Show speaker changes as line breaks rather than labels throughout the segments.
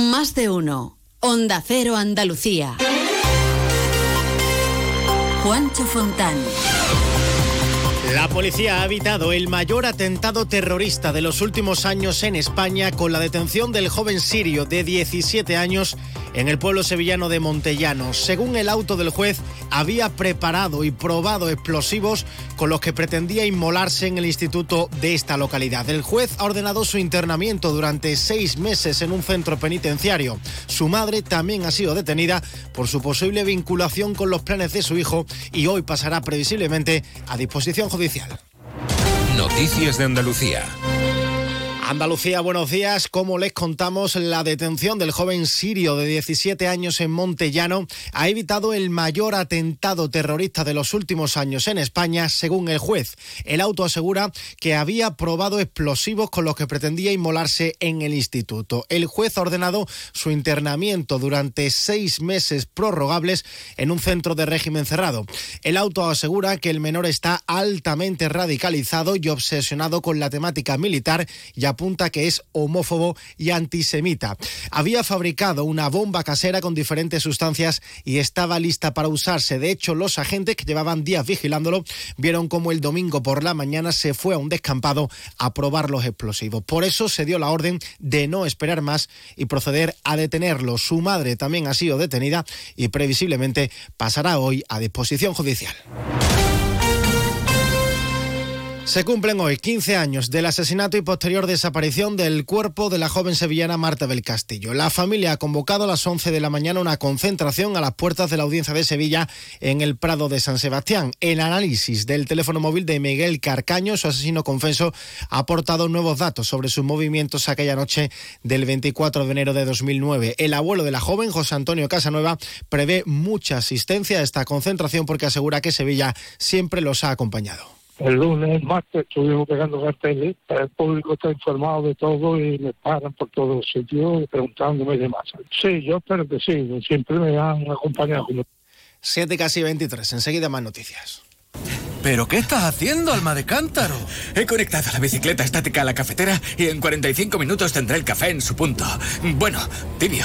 Más de uno. Onda Cero Andalucía. Juancho Fontán.
La policía ha evitado el mayor atentado terrorista de los últimos años en España con la detención del joven sirio de 17 años en el pueblo sevillano de Montellano. Según el auto del juez, había preparado y probado explosivos con los que pretendía inmolarse en el instituto de esta localidad. El juez ha ordenado su internamiento durante seis meses en un centro penitenciario. Su madre también ha sido detenida por su posible vinculación con los planes de su hijo y hoy pasará previsiblemente a disposición judicial.
Noticias de Andalucía.
Andalucía, buenos días. Como les contamos, la detención del joven sirio de 17 años en Montellano ha evitado el mayor atentado terrorista de los últimos años en España, según el juez. El auto asegura que había probado explosivos con los que pretendía inmolarse en el instituto. El juez ha ordenado su internamiento durante seis meses prorrogables en un centro de régimen cerrado. El auto asegura que el menor está altamente radicalizado y obsesionado con la temática militar y apunta que es homófobo y antisemita. Había fabricado una bomba casera con diferentes sustancias y estaba lista para usarse. De hecho, los agentes que llevaban días vigilándolo vieron cómo el domingo por la mañana se fue a un descampado a probar los explosivos. Por eso se dio la orden de no esperar más y proceder a detenerlo. Su madre también ha sido detenida y previsiblemente pasará hoy a disposición judicial. Se cumplen hoy 15 años del asesinato y posterior desaparición del cuerpo de la joven sevillana Marta del Castillo. La familia ha convocado a las 11 de la mañana una concentración a las puertas de la audiencia de Sevilla en el Prado de San Sebastián. El análisis del teléfono móvil de Miguel Carcaño, su asesino confeso, ha aportado nuevos datos sobre sus movimientos aquella noche del 24 de enero de 2009. El abuelo de la joven, José Antonio Casanueva, prevé mucha asistencia a esta concentración porque asegura que Sevilla siempre los ha acompañado
el lunes, martes estuvimos pegando carteles, el público está informado de todo y me paran por todos los sitios preguntándome de más. Sí, yo espero que sí, siempre me han acompañado.
7 casi 23, enseguida más noticias.
¿Pero qué estás haciendo, alma de cántaro?
He conectado la bicicleta estática a la cafetera y en 45 minutos tendré el café en su punto. Bueno, tibio.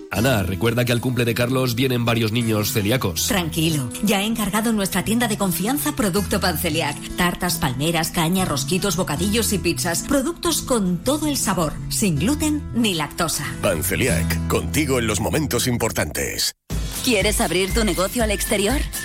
Ana, recuerda que al cumple de Carlos vienen varios niños celíacos.
Tranquilo, ya he encargado en nuestra tienda de confianza producto Panceliac. Tartas, palmeras, caña, rosquitos, bocadillos y pizzas. Productos con todo el sabor, sin gluten ni lactosa.
Panceliac, contigo en los momentos importantes.
¿Quieres abrir tu negocio al exterior?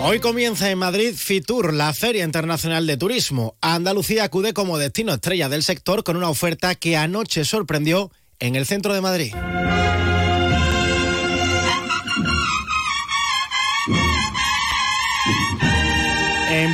Hoy comienza en Madrid FITUR, la Feria Internacional de Turismo. Andalucía acude como destino estrella del sector con una oferta que anoche sorprendió en el centro de Madrid.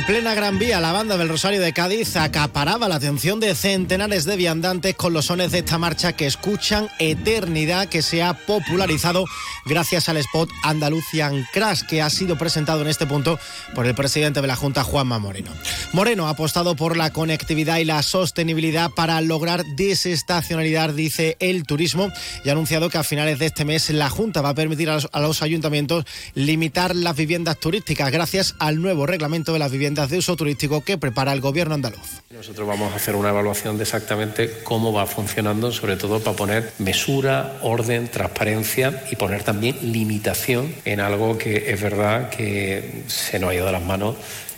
En plena Gran Vía, la banda del Rosario de Cádiz acaparaba la atención de centenares de viandantes con los sones de esta marcha que escuchan Eternidad, que se ha popularizado gracias al spot Andalucian Crash, que ha sido presentado en este punto por el presidente de la Junta, Juanma Moreno. Moreno ha apostado por la conectividad y la sostenibilidad para lograr desestacionalidad, dice el turismo, y ha anunciado que a finales de este mes la Junta va a permitir a los, a los ayuntamientos limitar las viviendas turísticas gracias al nuevo reglamento de las viviendas de uso turístico que prepara el gobierno andaluz.
Nosotros vamos a hacer una evaluación de exactamente cómo va funcionando, sobre todo para poner mesura, orden, transparencia y poner también limitación en algo que es verdad que se nos ha ido de las manos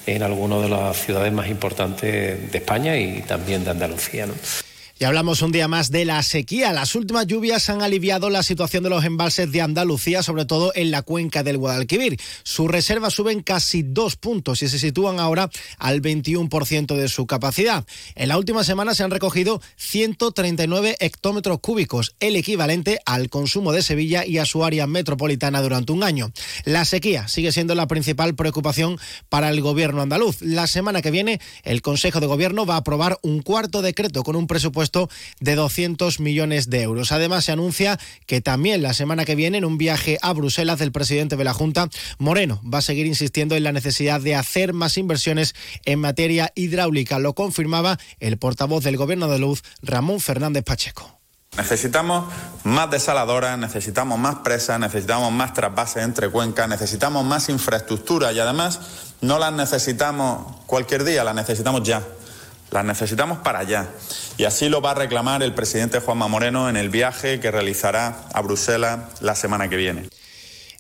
en algunas de las ciudades más importantes de España y también de Andalucía.
Y hablamos un día más de la sequía. Las últimas lluvias han aliviado la situación de los embalses de Andalucía, sobre todo en la cuenca del Guadalquivir. Sus reservas suben casi dos puntos y se sitúan ahora al 21% de su capacidad. En la última semana se han recogido 139 hectómetros cúbicos, el equivalente al consumo de Sevilla y a su área metropolitana durante un año. La sequía sigue siendo la principal preocupación para el gobierno andaluz. La semana que viene, el Consejo de Gobierno va a aprobar un cuarto decreto con un presupuesto de 200 millones de euros. Además, se anuncia que también la semana que viene, en un viaje a Bruselas del presidente de la Junta, Moreno va a seguir insistiendo en la necesidad de hacer más inversiones en materia hidráulica. Lo confirmaba el portavoz del Gobierno de Luz, Ramón Fernández Pacheco.
Necesitamos más desaladoras, necesitamos más presas, necesitamos más trasvases entre cuencas, necesitamos más infraestructura y además no las necesitamos cualquier día, las necesitamos ya. Las necesitamos para allá. Y así lo va a reclamar el presidente Juanma Moreno en el viaje que realizará a Bruselas la semana que viene.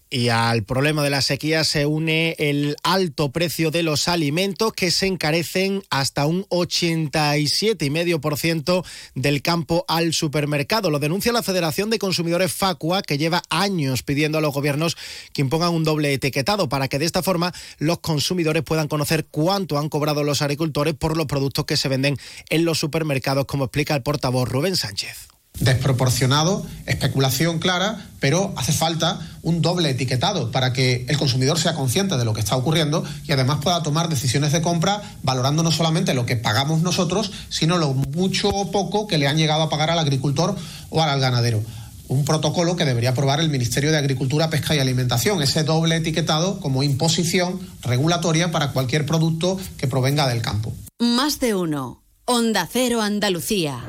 Y al problema de la sequía se une el alto precio de los alimentos que se encarecen hasta un 87,5% del campo al supermercado. Lo denuncia la Federación de Consumidores Facua, que lleva años pidiendo a los gobiernos que impongan un doble etiquetado para que de esta forma los consumidores puedan conocer cuánto han cobrado los agricultores por los productos que se venden en los supermercados, como explica el portavoz Rubén Sánchez
desproporcionado, especulación clara, pero hace falta un doble etiquetado para que el consumidor sea consciente de lo que está ocurriendo y además pueda tomar decisiones de compra valorando no solamente lo que pagamos nosotros, sino lo mucho o poco que le han llegado a pagar al agricultor o al ganadero. Un protocolo que debería aprobar el Ministerio de Agricultura, Pesca y Alimentación, ese doble etiquetado como imposición regulatoria para cualquier producto que provenga del campo.
Más de uno. Onda Cero Andalucía.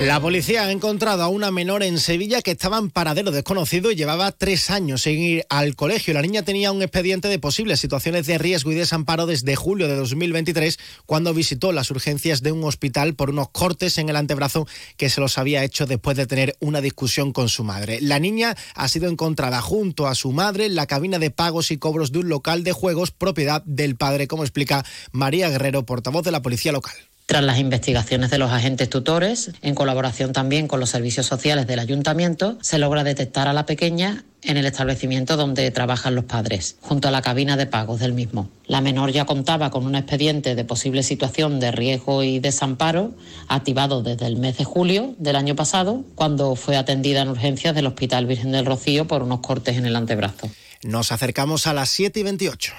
La policía ha encontrado a una menor en Sevilla que estaba en paradero desconocido y llevaba tres años sin ir al colegio. La niña tenía un expediente de posibles situaciones de riesgo y desamparo desde julio de 2023, cuando visitó las urgencias de un hospital por unos cortes en el antebrazo que se los había hecho después de tener una discusión con su madre. La niña ha sido encontrada junto a su madre en la cabina de pagos y cobros de un local de juegos propiedad del padre, como explica María Guerrero, portavoz de la policía local.
Tras las investigaciones de los agentes tutores, en colaboración también con los servicios sociales del ayuntamiento, se logra detectar a la pequeña en el establecimiento donde trabajan los padres, junto a la cabina de pagos del mismo. La menor ya contaba con un expediente de posible situación de riesgo y desamparo activado desde el mes de julio del año pasado, cuando fue atendida en urgencias del Hospital Virgen del Rocío por unos cortes en el antebrazo.
Nos acercamos a las 7 y 28.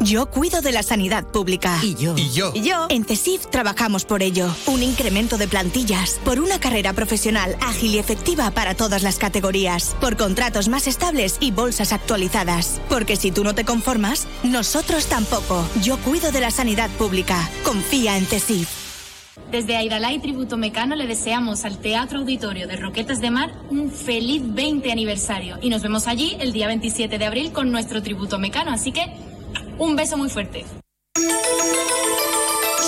Yo cuido de la sanidad pública.
Y yo.
Y yo. Y yo. En CESIF trabajamos por ello. Un incremento de plantillas. Por una carrera profesional ágil y efectiva para todas las categorías. Por contratos más estables y bolsas actualizadas. Porque si tú no te conformas, nosotros tampoco. Yo cuido de la sanidad pública. Confía en CESIF.
Desde Aidalá y Tributo Mecano le deseamos al Teatro Auditorio de Roquetas de Mar un feliz 20 aniversario y nos vemos allí el día 27 de abril con nuestro Tributo Mecano, así que un beso muy fuerte.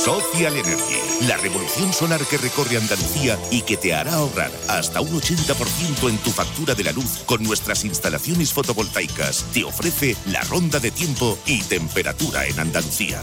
Social Energy, la revolución solar que recorre Andalucía y que te hará ahorrar hasta un 80% en tu factura de la luz con nuestras instalaciones fotovoltaicas. Te ofrece la ronda de tiempo y temperatura en Andalucía.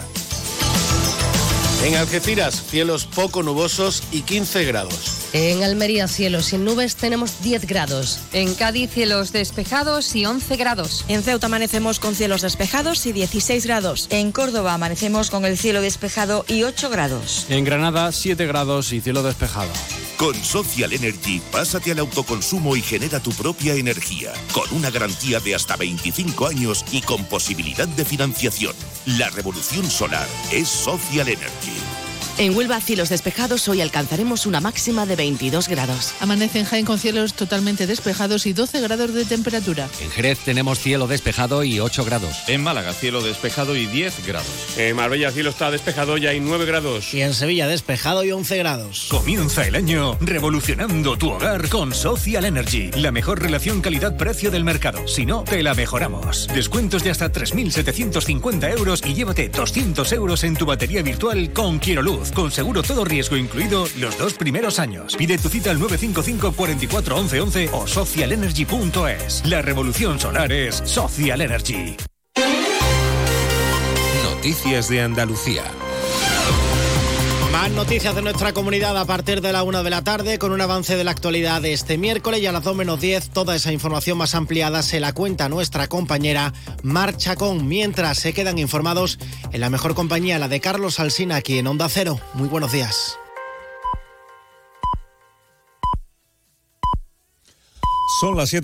En Algeciras, cielos poco nubosos y 15 grados.
En Almería, cielos sin nubes, tenemos 10 grados.
En Cádiz, cielos despejados y 11 grados.
En Ceuta amanecemos con cielos despejados y 16 grados.
En Córdoba amanecemos con el cielo despejado y 8 grados.
En Granada, 7 grados y cielo despejado.
Con Social Energy, pásate al autoconsumo y genera tu propia energía, con una garantía de hasta 25 años y con posibilidad de financiación. La revolución solar es Social Energy.
En Huelva, cielos despejados, hoy alcanzaremos una máxima de 22 grados.
Amanece en Jaén con cielos totalmente despejados y 12 grados de temperatura.
En Jerez tenemos cielo despejado y 8 grados.
En Málaga, cielo despejado y 10 grados. En Marbella, cielo está despejado y hay 9 grados.
Y en Sevilla, despejado y 11 grados.
Comienza el año revolucionando tu hogar con Social Energy. La mejor relación calidad-precio del mercado. Si no, te la mejoramos. Descuentos de hasta 3.750 euros y llévate 200 euros en tu batería virtual con Quiero Luz con seguro todo riesgo incluido los dos primeros años. Pide tu cita al 955 44 11 11 o socialenergy.es. La revolución solar es Social Energy.
Noticias de Andalucía.
Más noticias de nuestra comunidad a partir de la una de la tarde con un avance de la actualidad de este miércoles y a las 2 menos 10 toda esa información más ampliada se la cuenta nuestra compañera Marcha con mientras se quedan informados en la mejor compañía, la de Carlos Alsina aquí en Onda Cero. Muy buenos días.
Son las 7.